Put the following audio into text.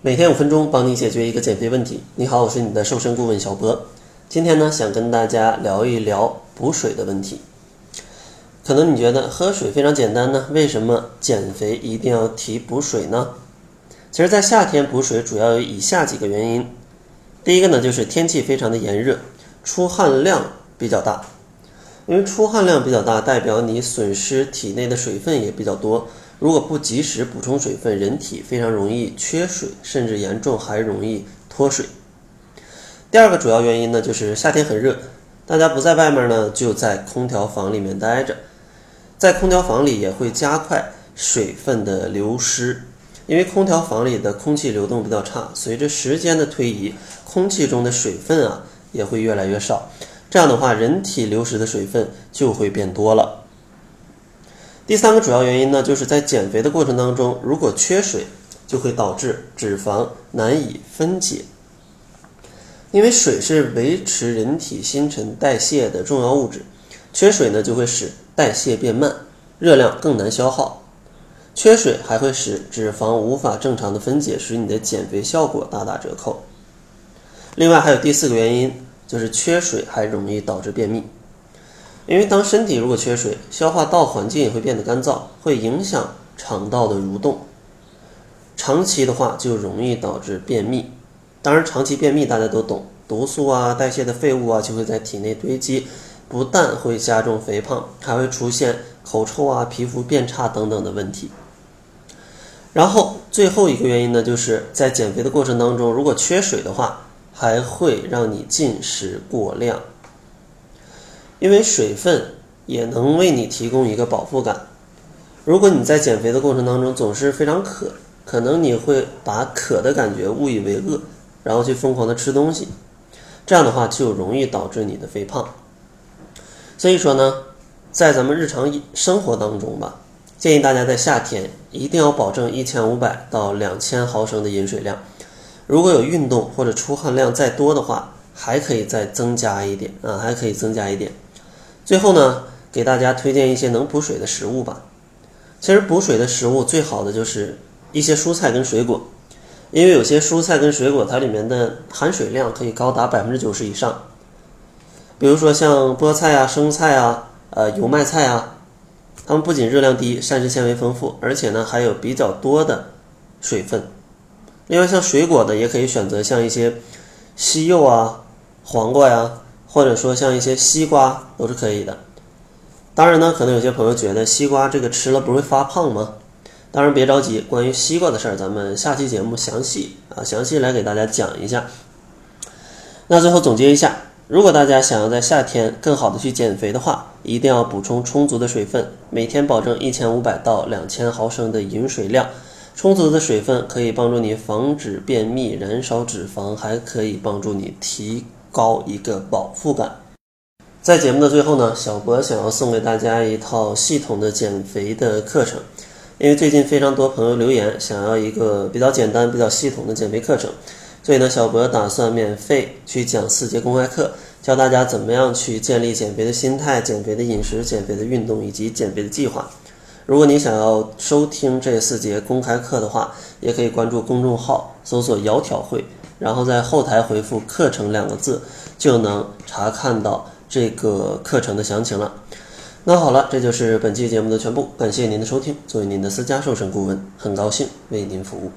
每天五分钟，帮你解决一个减肥问题。你好，我是你的瘦身顾问小博。今天呢，想跟大家聊一聊补水的问题。可能你觉得喝水非常简单呢，为什么减肥一定要提补水呢？其实，在夏天补水主要有以下几个原因。第一个呢，就是天气非常的炎热，出汗量比较大。因为出汗量比较大，代表你损失体内的水分也比较多。如果不及时补充水分，人体非常容易缺水，甚至严重还容易脱水。第二个主要原因呢，就是夏天很热，大家不在外面呢，就在空调房里面待着，在空调房里也会加快水分的流失，因为空调房里的空气流动比较差，随着时间的推移，空气中的水分啊也会越来越少，这样的话，人体流失的水分就会变多了。第三个主要原因呢，就是在减肥的过程当中，如果缺水，就会导致脂肪难以分解。因为水是维持人体新陈代谢的重要物质，缺水呢就会使代谢变慢，热量更难消耗。缺水还会使脂肪无法正常的分解，使你的减肥效果大打折扣。另外还有第四个原因，就是缺水还容易导致便秘。因为当身体如果缺水，消化道环境也会变得干燥，会影响肠道的蠕动。长期的话就容易导致便秘。当然，长期便秘大家都懂，毒素啊、代谢的废物啊就会在体内堆积，不但会加重肥胖，还会出现口臭啊、皮肤变差等等的问题。然后最后一个原因呢，就是在减肥的过程当中，如果缺水的话，还会让你进食过量。因为水分也能为你提供一个饱腹感。如果你在减肥的过程当中总是非常渴，可能你会把渴的感觉误以为饿，然后去疯狂的吃东西，这样的话就容易导致你的肥胖。所以说呢，在咱们日常生活当中吧，建议大家在夏天一定要保证一千五百到两千毫升的饮水量。如果有运动或者出汗量再多的话，还可以再增加一点啊，还可以增加一点。最后呢，给大家推荐一些能补水的食物吧。其实补水的食物最好的就是一些蔬菜跟水果，因为有些蔬菜跟水果它里面的含水量可以高达百分之九十以上。比如说像菠菜啊、生菜啊、呃油麦菜啊，它们不仅热量低、膳食纤维丰富，而且呢还有比较多的水分。另外像水果的也可以选择像一些西柚啊、黄瓜呀。或者说像一些西瓜都是可以的。当然呢，可能有些朋友觉得西瓜这个吃了不会发胖吗？当然别着急，关于西瓜的事儿，咱们下期节目详细啊详细来给大家讲一下。那最后总结一下，如果大家想要在夏天更好的去减肥的话，一定要补充充足的水分，每天保证一千五百到两千毫升的饮水量。充足的水分可以帮助你防止便秘、燃烧脂肪，还可以帮助你提。高一个饱腹感。在节目的最后呢，小博想要送给大家一套系统的减肥的课程，因为最近非常多朋友留言想要一个比较简单、比较系统的减肥课程，所以呢，小博打算免费去讲四节公开课，教大家怎么样去建立减肥的心态、减肥的饮食、减肥的运动以及减肥的计划。如果你想要收听这四节公开课的话，也可以关注公众号，搜索“窈窕会”。然后在后台回复“课程”两个字，就能查看到这个课程的详情了。那好了，这就是本期节目的全部，感谢您的收听。作为您的私家瘦身顾问，很高兴为您服务。